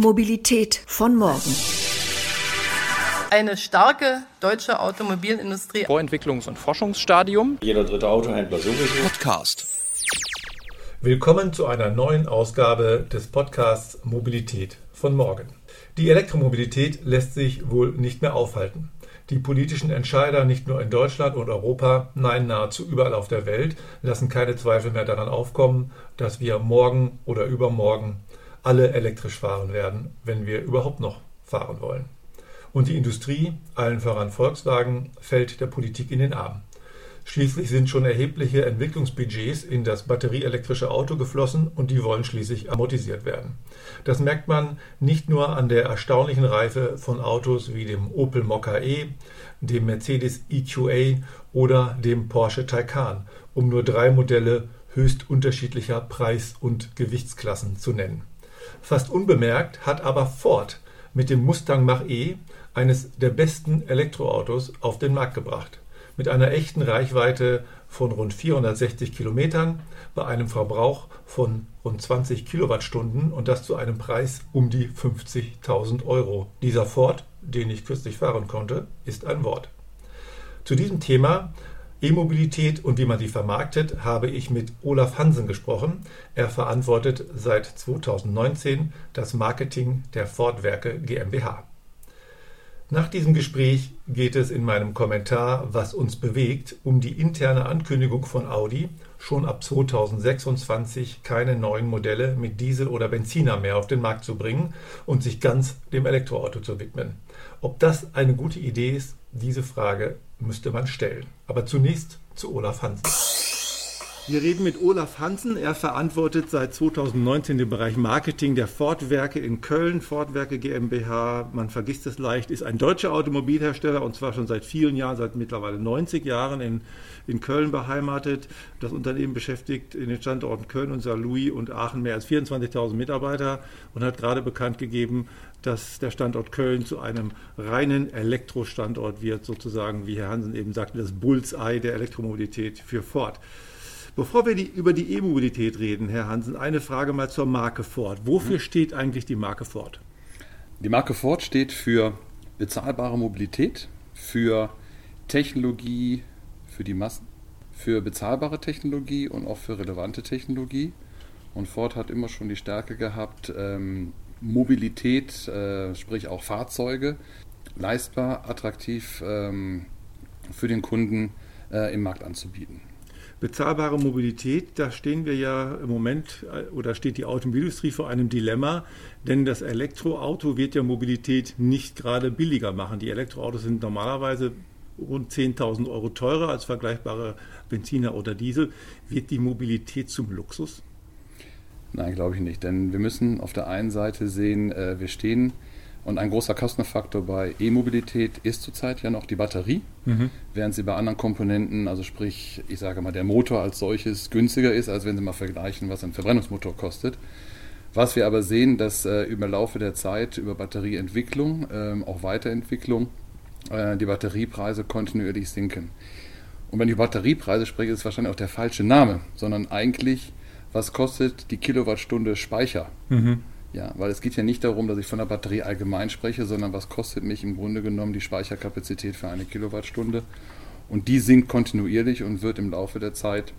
Mobilität von morgen. Eine starke deutsche Automobilindustrie. Vorentwicklungs- und Forschungsstadium. Jeder dritte Autohändler sowieso. Podcast. Willkommen zu einer neuen Ausgabe des Podcasts Mobilität von morgen. Die Elektromobilität lässt sich wohl nicht mehr aufhalten. Die politischen Entscheider nicht nur in Deutschland und Europa, nein nahezu überall auf der Welt lassen keine Zweifel mehr daran aufkommen, dass wir morgen oder übermorgen alle elektrisch fahren werden, wenn wir überhaupt noch fahren wollen. Und die Industrie, allen voran Volkswagen, fällt der Politik in den Arm. Schließlich sind schon erhebliche Entwicklungsbudgets in das batterieelektrische Auto geflossen und die wollen schließlich amortisiert werden. Das merkt man nicht nur an der erstaunlichen Reife von Autos wie dem Opel Mokka E, dem Mercedes EQA oder dem Porsche Taycan, um nur drei Modelle höchst unterschiedlicher Preis- und Gewichtsklassen zu nennen. Fast unbemerkt hat aber Ford mit dem Mustang Mach-E eines der besten Elektroautos auf den Markt gebracht mit einer echten Reichweite von rund 460 Kilometern bei einem Verbrauch von rund 20 Kilowattstunden und das zu einem Preis um die 50.000 Euro. Dieser Ford, den ich kürzlich fahren konnte, ist ein Wort. Zu diesem Thema E-Mobilität und wie man sie vermarktet, habe ich mit Olaf Hansen gesprochen. Er verantwortet seit 2019 das Marketing der Ford-Werke GmbH. Nach diesem Gespräch geht es in meinem Kommentar Was uns bewegt um die interne Ankündigung von Audi, schon ab 2026 keine neuen Modelle mit Diesel oder Benziner mehr auf den Markt zu bringen und sich ganz dem Elektroauto zu widmen. Ob das eine gute Idee ist, diese Frage müsste man stellen. Aber zunächst zu Olaf Hansen. Wir reden mit Olaf Hansen. Er verantwortet seit 2019 den Bereich Marketing der Ford-Werke in Köln. Ford-Werke GmbH, man vergisst es leicht, ist ein deutscher Automobilhersteller und zwar schon seit vielen Jahren, seit mittlerweile 90 Jahren in, in Köln beheimatet. Das Unternehmen beschäftigt in den Standorten Köln und Saarlouis und Aachen mehr als 24.000 Mitarbeiter und hat gerade bekannt gegeben, dass der Standort Köln zu einem reinen Elektrostandort wird, sozusagen, wie Herr Hansen eben sagte, das Bullseye der Elektromobilität für Ford. Bevor wir die, über die E-Mobilität reden, Herr Hansen, eine Frage mal zur Marke Ford. Wofür mhm. steht eigentlich die Marke Ford? Die Marke Ford steht für bezahlbare Mobilität, für Technologie für die Massen, für bezahlbare Technologie und auch für relevante Technologie. Und Ford hat immer schon die Stärke gehabt, ähm, Mobilität, äh, sprich auch Fahrzeuge, leistbar, attraktiv ähm, für den Kunden äh, im Markt anzubieten. Bezahlbare Mobilität, da stehen wir ja im Moment äh, oder steht die Automobilindustrie vor einem Dilemma, denn das Elektroauto wird ja Mobilität nicht gerade billiger machen. Die Elektroautos sind normalerweise rund 10.000 Euro teurer als vergleichbare Benziner oder Diesel. Wird die Mobilität zum Luxus? Nein, glaube ich nicht, denn wir müssen auf der einen Seite sehen, äh, wir stehen und ein großer Kostenfaktor bei E-Mobilität ist zurzeit ja noch die Batterie, mhm. während sie bei anderen Komponenten, also sprich, ich sage mal, der Motor als solches günstiger ist, als wenn Sie mal vergleichen, was ein Verbrennungsmotor kostet. Was wir aber sehen, dass äh, über Laufe der Zeit, über Batterieentwicklung, äh, auch Weiterentwicklung, äh, die Batteriepreise kontinuierlich sinken. Und wenn ich über Batteriepreise spreche, ist es wahrscheinlich auch der falsche Name, sondern eigentlich, was kostet die Kilowattstunde Speicher? Mhm. Ja, weil es geht ja nicht darum, dass ich von der Batterie allgemein spreche, sondern was kostet mich im Grunde genommen die Speicherkapazität für eine Kilowattstunde. Und die sinkt kontinuierlich und wird im Laufe der Zeit,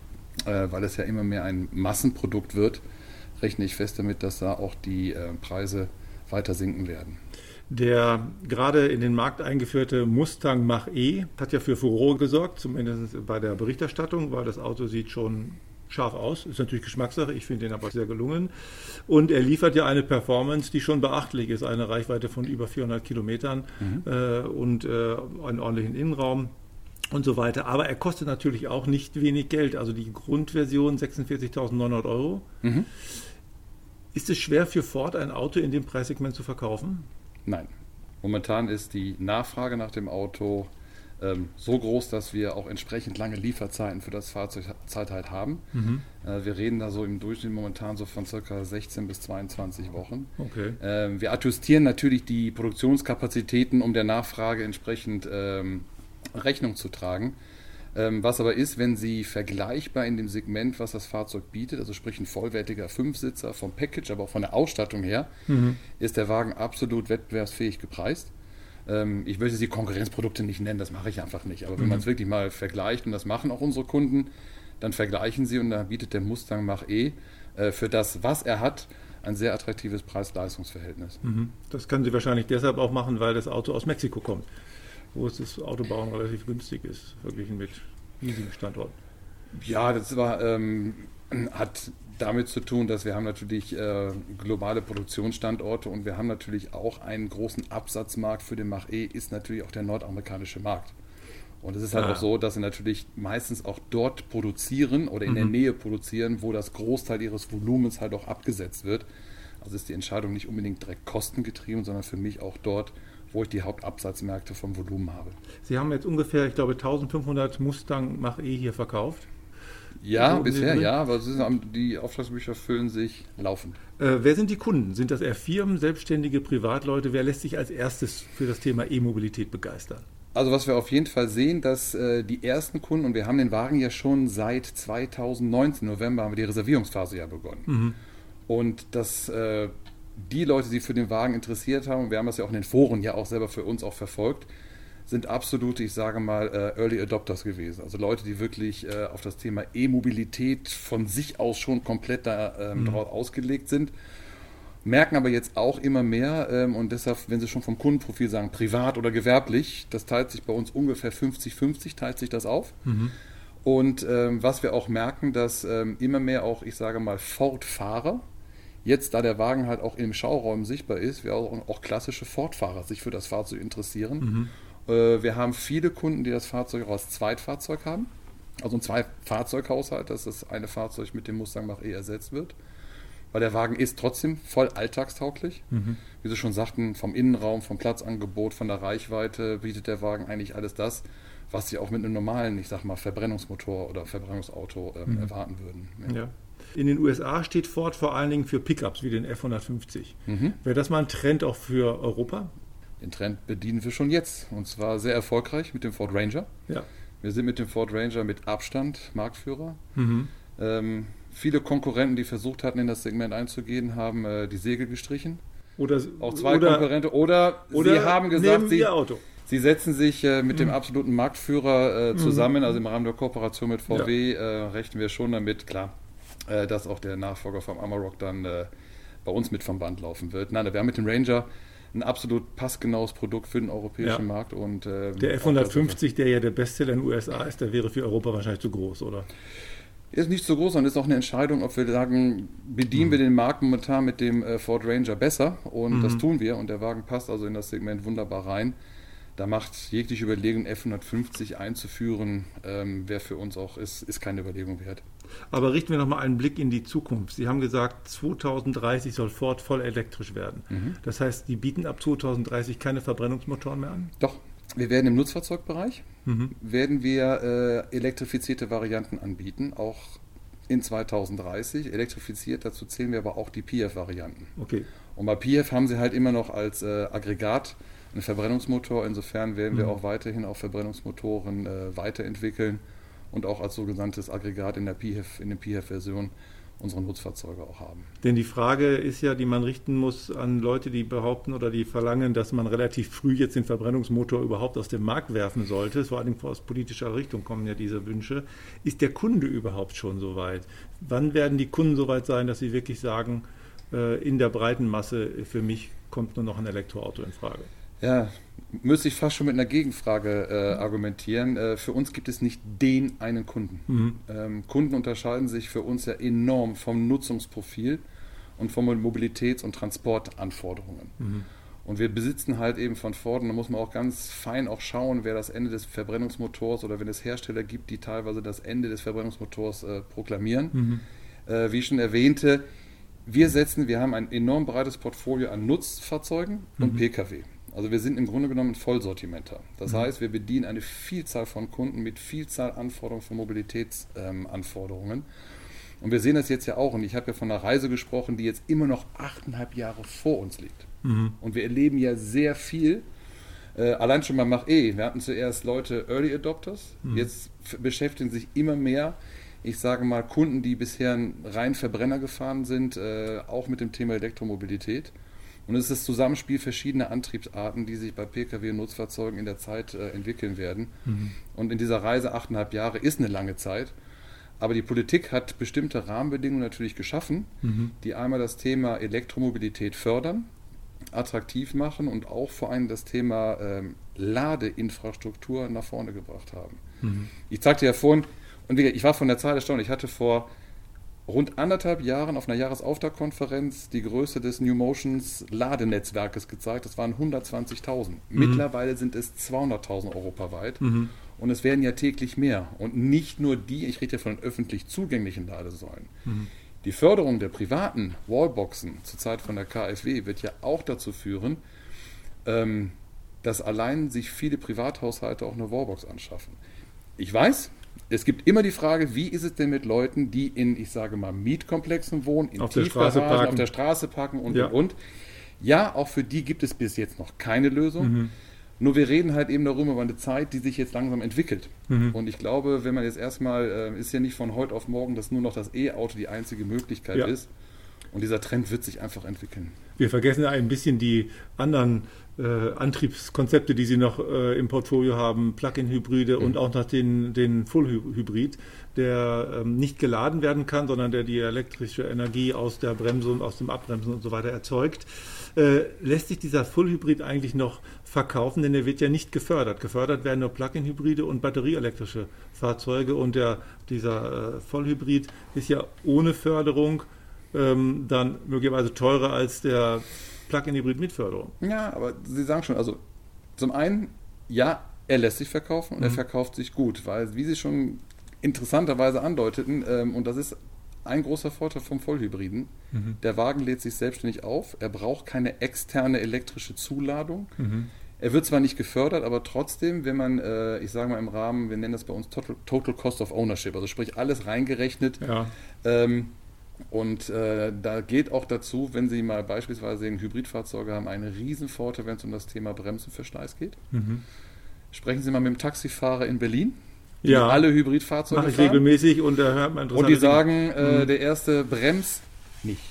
äh, weil es ja immer mehr ein Massenprodukt wird, rechne ich fest damit, dass da auch die äh, Preise weiter sinken werden. Der gerade in den Markt eingeführte Mustang Mach-E hat ja für Furore gesorgt, zumindest bei der Berichterstattung, weil das Auto sieht schon scharf aus. Ist natürlich Geschmackssache. Ich finde den aber sehr gelungen. Und er liefert ja eine Performance, die schon beachtlich ist. Eine Reichweite von über 400 Kilometern mhm. äh, und äh, einen ordentlichen Innenraum und so weiter. Aber er kostet natürlich auch nicht wenig Geld. Also die Grundversion 46.900 Euro. Mhm. Ist es schwer für Ford, ein Auto in dem Preissegment zu verkaufen? Nein. Momentan ist die Nachfrage nach dem Auto ähm, so groß, dass wir auch entsprechend lange Lieferzeiten für das Fahrzeug halt haben. Mhm. Äh, wir reden da so im Durchschnitt momentan so von ca. 16 bis 22 Wochen. Okay. Ähm, wir adjustieren natürlich die Produktionskapazitäten, um der Nachfrage entsprechend ähm, Rechnung zu tragen. Ähm, was aber ist, wenn Sie vergleichbar in dem Segment, was das Fahrzeug bietet, also sprich ein vollwertiger Fünfsitzer vom Package, aber auch von der Ausstattung her, mhm. ist der Wagen absolut wettbewerbsfähig gepreist. Ähm, ich möchte die Konkurrenzprodukte nicht nennen, das mache ich einfach nicht. Aber wenn mhm. man es wirklich mal vergleicht, und das machen auch unsere Kunden, dann vergleichen sie und da bietet der Mustang Mach-E äh, für das, was er hat, ein sehr attraktives Preis-Leistungs-Verhältnis. Mhm. Das können Sie wahrscheinlich deshalb auch machen, weil das Auto aus Mexiko kommt, wo es das Autobauen relativ günstig ist, verglichen mit riesigen Standorten. Ja, das war, ähm, hat damit zu tun, dass wir haben natürlich äh, globale Produktionsstandorte und wir haben natürlich auch einen großen Absatzmarkt für den Mach-E, ist natürlich auch der nordamerikanische Markt. Und es ist halt ah. auch so, dass sie natürlich meistens auch dort produzieren oder in mhm. der Nähe produzieren, wo das Großteil ihres Volumens halt auch abgesetzt wird. Also ist die Entscheidung nicht unbedingt direkt kostengetrieben, sondern für mich auch dort, wo ich die Hauptabsatzmärkte vom Volumen habe. Sie haben jetzt ungefähr, ich glaube, 1500 Mustang Mach-E hier verkauft. Ja, so bisher ja, aber die Auftragsbücher füllen sich laufend. Äh, wer sind die Kunden? Sind das eher Firmen, Selbstständige, Privatleute? Wer lässt sich als erstes für das Thema E-Mobilität begeistern? Also was wir auf jeden Fall sehen, dass äh, die ersten Kunden, und wir haben den Wagen ja schon seit 2019, November, haben wir die Reservierungsphase ja begonnen. Mhm. Und dass äh, die Leute, die für den Wagen interessiert haben, und wir haben das ja auch in den Foren ja auch selber für uns auch verfolgt, sind absolute, ich sage mal, äh, Early Adopters gewesen. Also Leute, die wirklich äh, auf das Thema E-Mobilität von sich aus schon komplett da, ähm, mhm. darauf ausgelegt sind merken aber jetzt auch immer mehr ähm, und deshalb, wenn Sie schon vom Kundenprofil sagen, privat oder gewerblich, das teilt sich bei uns ungefähr 50-50, teilt sich das auf. Mhm. Und ähm, was wir auch merken, dass ähm, immer mehr auch, ich sage mal, Ford-Fahrer, jetzt da der Wagen halt auch im Schauraum sichtbar ist, wir auch, auch klassische Ford-Fahrer sich für das Fahrzeug interessieren. Mhm. Äh, wir haben viele Kunden, die das Fahrzeug auch als Zweitfahrzeug haben. Also ein Zwei-Fahrzeughaushalt, dass das eine Fahrzeug mit dem Mustang Mach-E ersetzt wird weil der Wagen ist trotzdem voll alltagstauglich. Mhm. Wie Sie schon sagten, vom Innenraum, vom Platzangebot, von der Reichweite bietet der Wagen eigentlich alles das, was Sie auch mit einem normalen, ich sag mal, Verbrennungsmotor oder Verbrennungsauto ähm, mhm. erwarten würden. Ja. Ja. In den USA steht Ford vor allen Dingen für Pickups wie den F-150. Mhm. Wäre das mal ein Trend auch für Europa? Den Trend bedienen wir schon jetzt und zwar sehr erfolgreich mit dem Ford Ranger. Ja. Wir sind mit dem Ford Ranger mit Abstand Marktführer. Mhm. Ähm, Viele Konkurrenten, die versucht hatten, in das Segment einzugehen, haben äh, die Segel gestrichen. Oder, auch zwei oder, Konkurrenten. Oder, oder, sie haben gesagt, sie, sie setzen sich äh, mit mhm. dem absoluten Marktführer äh, mhm. zusammen. Mhm. Also im Rahmen der Kooperation mit VW ja. Äh, rechnen wir schon damit, klar, äh, dass auch der Nachfolger vom Amarok dann äh, bei uns mit vom Band laufen wird. Nein, wir haben mit dem Ranger ein absolut passgenaues Produkt für den europäischen ja. Markt. Und, ähm, der F150, der ja der Bestseller in den USA ist, der wäre für Europa wahrscheinlich zu groß, oder? ist nicht so groß, sondern ist auch eine Entscheidung, ob wir sagen, bedienen mhm. wir den Markt momentan mit dem äh, Ford Ranger besser und mhm. das tun wir und der Wagen passt also in das Segment wunderbar rein. Da macht jegliche Überlegung, F150 einzuführen, ähm, wäre für uns auch, ist, ist keine Überlegung wert. Aber richten wir nochmal einen Blick in die Zukunft. Sie haben gesagt, 2030 soll Ford voll elektrisch werden. Mhm. Das heißt, die bieten ab 2030 keine Verbrennungsmotoren mehr an? Doch, wir werden im Nutzfahrzeugbereich mhm. werden wir äh, elektrifizierte Varianten anbieten, auch in 2030. Elektrifiziert, dazu zählen wir aber auch die PF-Varianten. Okay. Und bei PF haben sie halt immer noch als äh, Aggregat einen Verbrennungsmotor. Insofern werden mhm. wir auch weiterhin auf Verbrennungsmotoren äh, weiterentwickeln und auch als sogenanntes Aggregat in der PF, in der PF-Version unsere Nutzfahrzeuge auch haben. Denn die Frage ist ja, die man richten muss an Leute, die behaupten oder die verlangen, dass man relativ früh jetzt den Verbrennungsmotor überhaupt aus dem Markt werfen sollte. Vor allem aus politischer Richtung kommen ja diese Wünsche. Ist der Kunde überhaupt schon so weit? Wann werden die Kunden so weit sein, dass sie wirklich sagen, äh, in der breiten Masse für mich kommt nur noch ein Elektroauto in Frage? Ja, müsste ich fast schon mit einer Gegenfrage äh, argumentieren. Äh, für uns gibt es nicht den einen Kunden. Mhm. Ähm, Kunden unterscheiden sich für uns ja enorm vom Nutzungsprofil und von Mobilitäts- und Transportanforderungen. Mhm. Und wir besitzen halt eben von Ford, und da muss man auch ganz fein auch schauen, wer das Ende des Verbrennungsmotors oder wenn es Hersteller gibt, die teilweise das Ende des Verbrennungsmotors äh, proklamieren. Mhm. Äh, wie ich schon erwähnte, wir setzen, wir haben ein enorm breites Portfolio an Nutzfahrzeugen und mhm. Pkw. Also wir sind im Grunde genommen ein Vollsortimenter. Das mhm. heißt, wir bedienen eine Vielzahl von Kunden mit Vielzahl Anforderungen von Mobilitätsanforderungen. Ähm, und wir sehen das jetzt ja auch, und ich habe ja von einer Reise gesprochen, die jetzt immer noch achteinhalb Jahre vor uns liegt. Mhm. Und wir erleben ja sehr viel, Äh, allein schon mal Mach E. Wir hatten zuerst Leute Early Adopters, mhm. jetzt beschäftigen sich immer mehr, ich sage mal, Kunden, die bisher rein Verbrenner gefahren sind, äh, auch mit dem Thema Elektromobilität. Und es ist das Zusammenspiel verschiedener Antriebsarten, die sich bei Pkw und Nutzfahrzeugen in der Zeit äh, entwickeln werden. Mhm. Und in dieser Reise achteinhalb Jahre ist eine lange Zeit. Aber die Politik hat bestimmte Rahmenbedingungen natürlich geschaffen, mhm. die einmal das Thema Elektromobilität fördern, attraktiv machen und auch vor allem das Thema ähm, Ladeinfrastruktur nach vorne gebracht haben. Mhm. Ich zeigte ja vorhin, und ich war von der Zahl erstaunt, ich hatte vor rund anderthalb Jahren auf einer Jahresauftaktkonferenz die Größe des New Motions Ladenetzwerkes gezeigt. Das waren 120.000. Mhm. Mittlerweile sind es 200.000 europaweit. Mhm. Und es werden ja täglich mehr. Und nicht nur die, ich rede ja von öffentlich zugänglichen Ladesäulen. Mhm. Die Förderung der privaten Wallboxen zur Zeit von der KfW wird ja auch dazu führen, ähm, dass allein sich viele Privathaushalte auch eine Wallbox anschaffen. Ich weiß, es gibt immer die Frage, wie ist es denn mit Leuten, die in, ich sage mal, Mietkomplexen wohnen, in auf, der Straße, parken. auf der Straße parken und, ja. und, und. Ja, auch für die gibt es bis jetzt noch keine Lösung. Mhm. Nur wir reden halt eben darüber über eine Zeit, die sich jetzt langsam entwickelt. Mhm. Und ich glaube, wenn man jetzt erstmal, äh, ist ja nicht von heute auf morgen, dass nur noch das E-Auto die einzige Möglichkeit ja. ist. Und dieser Trend wird sich einfach entwickeln. Wir vergessen ein bisschen die anderen äh, Antriebskonzepte, die Sie noch äh, im Portfolio haben, Plug-in-Hybride mhm. und auch noch den, den Full-Hybrid, der ähm, nicht geladen werden kann, sondern der die elektrische Energie aus der Bremse und aus dem Abbremsen und so weiter erzeugt. Äh, lässt sich dieser Full-Hybrid eigentlich noch verkaufen, denn er wird ja nicht gefördert. Gefördert werden nur Plug-in-Hybride und batterieelektrische Fahrzeuge und der, dieser äh, Vollhybrid ist ja ohne Förderung ähm, dann möglicherweise teurer als der Plug-in-Hybrid mit Förderung. Ja, aber Sie sagen schon, also zum einen, ja, er lässt sich verkaufen und mhm. er verkauft sich gut, weil, wie Sie schon interessanterweise andeuteten, ähm, und das ist ein großer Vorteil vom Vollhybriden. Mhm. Der Wagen lädt sich selbstständig auf. Er braucht keine externe elektrische Zuladung. Mhm. Er wird zwar nicht gefördert, aber trotzdem, wenn man, äh, ich sage mal im Rahmen, wir nennen das bei uns Total, Total Cost of Ownership, also sprich alles reingerechnet. Ja. Ähm, und äh, da geht auch dazu, wenn Sie mal beispielsweise sehen, Hybridfahrzeuge haben einen riesen Vorteil, wenn es um das Thema Bremsenverschleiß geht. Mhm. Sprechen Sie mal mit dem Taxifahrer in Berlin die ja. alle Hybridfahrzeuge Mache ich fahren. regelmäßig und da hört man Und die sagen, äh, mhm. der erste Brems nicht.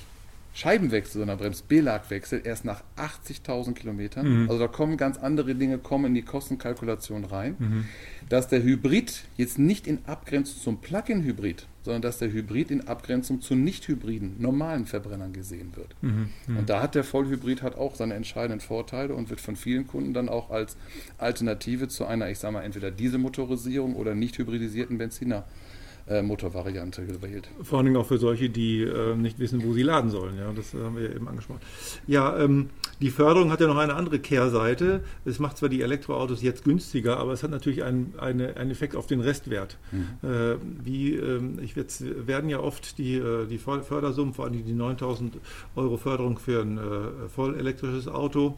Scheibenwechsel, sondern Bremsbelagwechsel erst nach 80.000 Kilometern. Mhm. Also da kommen ganz andere Dinge, kommen in die Kostenkalkulation rein. Mhm. Dass der Hybrid jetzt nicht in Abgrenzung zum Plug-in-Hybrid, sondern dass der Hybrid in Abgrenzung zu nicht-hybriden, normalen Verbrennern gesehen wird. Mhm. mhm. Und da hat der Vollhybrid hat auch seine entscheidenden Vorteile und wird von vielen Kunden dann auch als Alternative zu einer, ich sage mal, entweder Dieselmotorisierung oder nicht hybridisierten Benziner äh, Motorvariante gewählt. Vor allen Dingen auch für solche, die äh, nicht wissen, wo sie laden sollen. Ja, das haben wir ja eben angesprochen. Ja, ähm, die Förderung hat ja noch eine andere Kehrseite. Es macht zwar die Elektroautos jetzt günstiger, aber es hat natürlich einen, eine, einen Effekt auf den Restwert. Mhm. Äh, wie, ähm, ich jetzt werden ja oft die, äh, die Fördersummen, vor allem die 9000 Euro Förderung für ein äh, vollelektrisches Auto,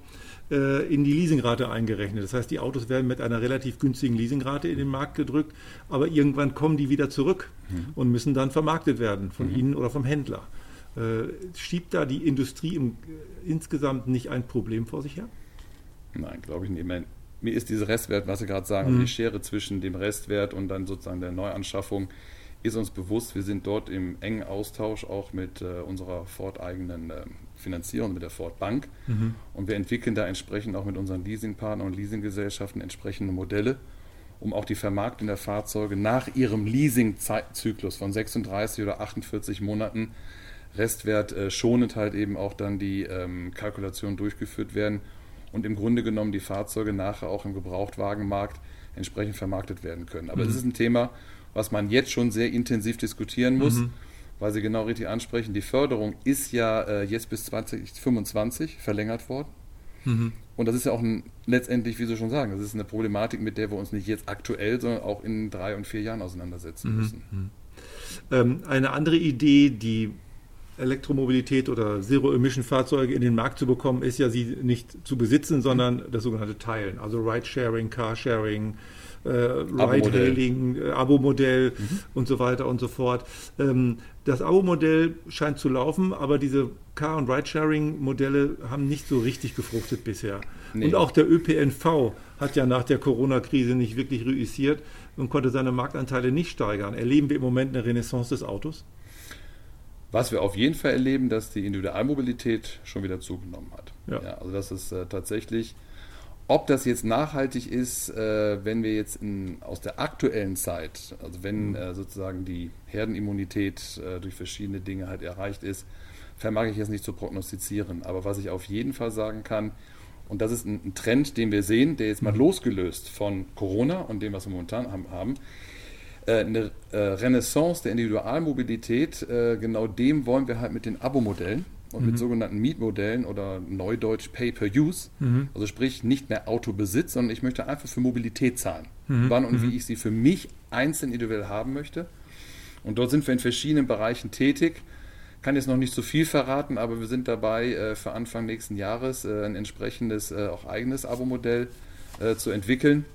äh, in die Leasingrate eingerechnet. Das heißt, die Autos werden mit einer relativ günstigen Leasingrate in den Markt gedrückt, aber irgendwann kommen die wieder zurück mhm. und müssen dann vermarktet werden von mhm. Ihnen oder vom Händler. Äh, schiebt da die Industrie im, äh, insgesamt nicht ein Problem vor sich her? Nein, glaube ich nicht. Meine, mir ist dieser Restwert, was Sie gerade sagen, mhm. die Schere zwischen dem Restwert und dann sozusagen der Neuanschaffung, ist uns bewusst. Wir sind dort im engen Austausch auch mit äh, unserer Ford-eigenen äh, Finanzierung, mit der Ford Bank. Mhm. Und wir entwickeln da entsprechend auch mit unseren Leasingpartnern und Leasinggesellschaften entsprechende Modelle, um auch die Vermarktung der Fahrzeuge nach ihrem Leasingzyklus von 36 oder 48 Monaten Restwert äh, schonend halt eben auch dann die ähm, Kalkulationen durchgeführt werden und im Grunde genommen die Fahrzeuge nachher auch im Gebrauchtwagenmarkt entsprechend vermarktet werden können. Aber mhm. ist ein Thema, was man jetzt schon sehr intensiv diskutieren muss. Mhm weil Sie genau richtig ansprechen, die Förderung ist ja äh, jetzt bis 2025 verlängert worden. Mhm. Und das ist ja auch ein, letztendlich, wie Sie schon sagen, das ist eine Problematik, mit der wir uns nicht jetzt aktuell, sondern auch in drei und vier Jahren auseinandersetzen mhm. müssen. Mhm. Ähm, eine andere Idee, die Elektromobilität oder Zero-Emission-Fahrzeuge in den Markt zu bekommen, ist ja, sie nicht zu besitzen, sondern das sogenannte Teilen. Also Ride-Sharing, Car-Sharing, äh, Ride-Hailing, äh, Abo-Modell mhm. und so weiter und so fort. Ähm, das Abo-Modell scheint zu laufen, aber diese Car- und Ride-Sharing-Modelle haben nicht so richtig gefruchtet bisher. Nee. Und auch der ÖPNV hat ja nach der Corona-Krise nicht wirklich reüssiert und konnte seine Marktanteile nicht steigern. Erleben wir im Moment eine Renaissance des Autos? Was wir auf jeden Fall erleben, dass die Individualmobilität schon wieder zugenommen hat. Ja. ja also das ist äh, tatsächlich, ob das jetzt nachhaltig ist, äh, wenn wir jetzt in, aus der aktuellen Zeit, also wenn mhm. äh, sozusagen die Herdenimmunität äh, durch verschiedene Dinge halt erreicht ist, vermag ich jetzt nicht zu prognostizieren. Aber was ich auf jeden Fall sagen kann, und das ist ein Trend, den wir sehen, der jetzt mal mhm. losgelöst von Corona und dem, was wir momentan haben, äh, eine äh, Renaissance der Individualmobilität, äh, genau dem wollen wir halt mit den Abo-Modellen und mhm. mit sogenannten Mietmodellen oder neudeutsch Pay-per-Use, mhm. also sprich nicht mehr Autobesitz, sondern ich möchte einfach für Mobilität zahlen, mhm. wann und wie mhm. ich sie für mich einzeln individuell haben möchte. Und dort sind wir in verschiedenen Bereichen tätig kann jetzt noch nicht so viel verraten, aber wir sind dabei, äh, für Anfang nächsten Jahres äh, ein entsprechendes, äh, auch eigenes Abo-Modell zu entwickeln.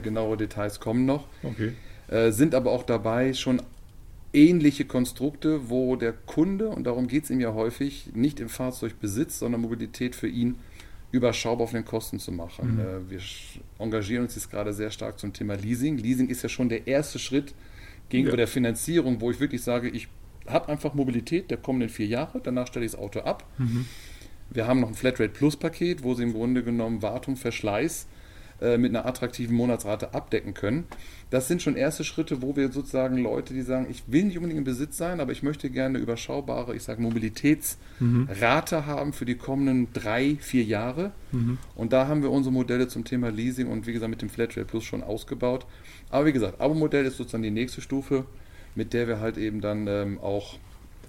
genauere Details kommen noch. Okay. sind aber auch dabei, schon ähnliche Konstrukte, wo der Kunde, und darum geht es ihm ja häufig, nicht im Fahrzeug besitzt, sondern Mobilität für ihn überschaubar auf den Kosten zu machen. Mhm. wir engagieren uns jetzt gerade sehr stark zum Thema Leasing. Leasing ist ja schon der erste Schritt gegenüber ja. der Finanzierung, wo ich wirklich sage, ich habe einfach Mobilität der kommenden vier Jahre, danach stelle ich das Auto ab. Mhm. Wir haben noch ein Flatrate Plus Paket, wo Sie im Grunde genommen Wartung, Verschleiß äh, mit einer attraktiven Monatsrate abdecken können. Das sind schon erste Schritte, wo wir sozusagen Leute, die sagen, ich will nicht unbedingt im Besitz sein, aber ich möchte gerne eine überschaubare, ich sage Mobilitätsrate mhm. haben für die kommenden drei, vier Jahre. Mhm. Und da haben wir unsere Modelle zum Thema Leasing und wie gesagt mit dem Flatrate Plus schon ausgebaut. Aber wie gesagt, Abo-Modell ist sozusagen die nächste Stufe mit der wir halt eben dann ähm, auch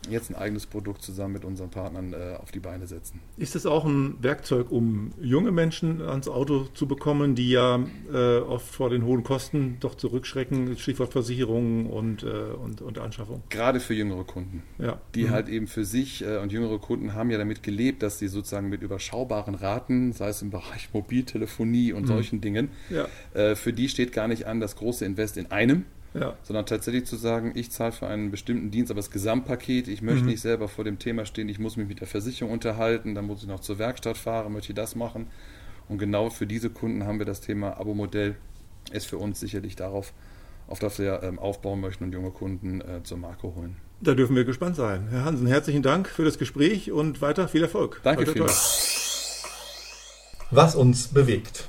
jetzt ein eigenes Produkt zusammen mit unseren Partnern äh, auf die Beine setzen. Ist es auch ein Werkzeug, um junge Menschen ans Auto zu bekommen, die ja äh, oft vor den hohen Kosten doch zurückschrecken, Stichwort Versicherungen und, äh, und, und Anschaffung? Gerade für jüngere Kunden, ja. die mhm. halt eben für sich äh, und jüngere Kunden haben ja damit gelebt, dass sie sozusagen mit überschaubaren Raten, sei es im Bereich Mobiltelefonie und mhm. solchen Dingen, ja. Äh, für die steht gar nicht an das große Invest in einem, ja. sondern tatsächlich zu sagen, ich zahle für einen bestimmten Dienst, aber das Gesamtpaket, ich möchte mhm. nicht selber vor dem Thema stehen, ich muss mich mit der Versicherung unterhalten, dann muss ich noch zur Werkstatt fahren, möchte ich das machen. Und genau für diese Kunden haben wir das Thema Abo-Modell, ist für uns sicherlich darauf, auf das wir ähm, aufbauen möchten und junge Kunden äh, zur Marke holen. Da dürfen wir gespannt sein. Herr Hansen, herzlichen Dank für das Gespräch und weiter viel Erfolg. Danke vielmals. Was uns bewegt.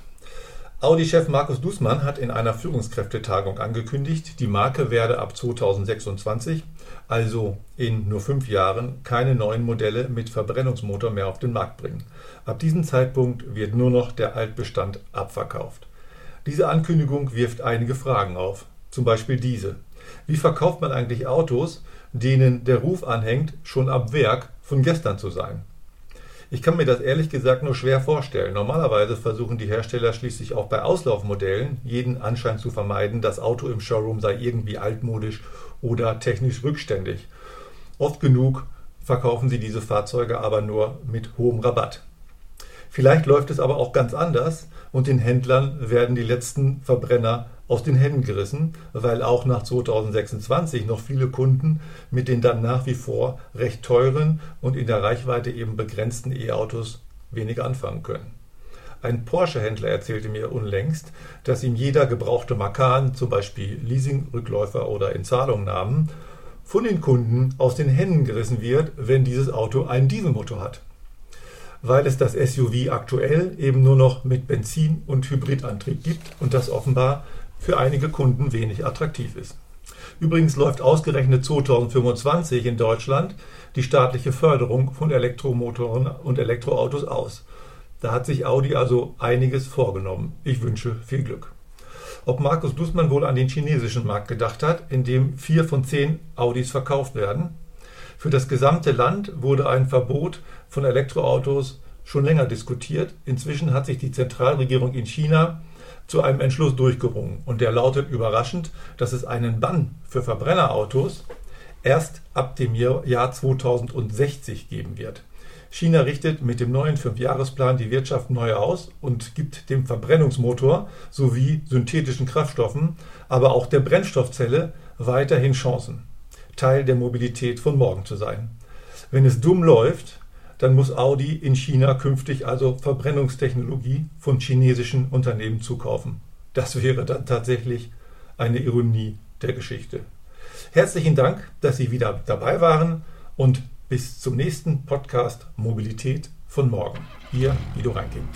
Audi-Chef Markus Dußmann hat in einer Führungskräftetagung angekündigt, die Marke werde ab 2026, also in nur fünf Jahren, keine neuen Modelle mit Verbrennungsmotor mehr auf den Markt bringen. Ab diesem Zeitpunkt wird nur noch der Altbestand abverkauft. Diese Ankündigung wirft einige Fragen auf, zum Beispiel diese. Wie verkauft man eigentlich Autos, denen der Ruf anhängt, schon ab Werk von gestern zu sein? Ich kann mir das ehrlich gesagt nur schwer vorstellen. Normalerweise versuchen die Hersteller schließlich auch bei Auslaufmodellen jeden Anschein zu vermeiden, das Auto im Showroom sei irgendwie altmodisch oder technisch rückständig. Oft genug verkaufen sie diese Fahrzeuge aber nur mit hohem Rabatt. Vielleicht läuft es aber auch ganz anders und den Händlern werden die letzten Verbrenner aus den Händen gerissen, weil auch nach 2026 noch viele Kunden mit den dann nach wie vor recht teuren und in der Reichweite eben begrenzten E-Autos wenig anfangen können. Ein Porsche-Händler erzählte mir unlängst, dass ihm jeder gebrauchte Makan, zum Beispiel Leasing-Rückläufer oder Inzahlungnahmen, von den Kunden aus den Händen gerissen wird, wenn dieses Auto einen Dieselmotor hat. Weil es das SUV aktuell eben nur noch mit Benzin- und Hybridantrieb gibt und das offenbar für einige Kunden wenig attraktiv ist. Übrigens läuft ausgerechnet 2025 in Deutschland die staatliche Förderung von Elektromotoren und Elektroautos aus. Da hat sich Audi also einiges vorgenommen. Ich wünsche viel Glück. Ob Markus Dussmann wohl an den chinesischen Markt gedacht hat, in dem vier von zehn Audis verkauft werden? Für das gesamte Land wurde ein Verbot von Elektroautos schon länger diskutiert. Inzwischen hat sich die Zentralregierung in China zu einem Entschluss durchgerungen. Und der lautet überraschend, dass es einen Bann für Verbrennerautos erst ab dem Jahr 2060 geben wird. China richtet mit dem neuen Fünfjahresplan die Wirtschaft neu aus und gibt dem Verbrennungsmotor sowie synthetischen Kraftstoffen, aber auch der Brennstoffzelle weiterhin Chancen, Teil der Mobilität von morgen zu sein. Wenn es dumm läuft, dann muss Audi in China künftig also Verbrennungstechnologie von chinesischen Unternehmen zukaufen. Das wäre dann tatsächlich eine Ironie der Geschichte. Herzlichen Dank, dass Sie wieder dabei waren und bis zum nächsten Podcast Mobilität von morgen. Ihr Guido Reinking.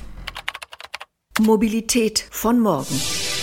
Mobilität von morgen.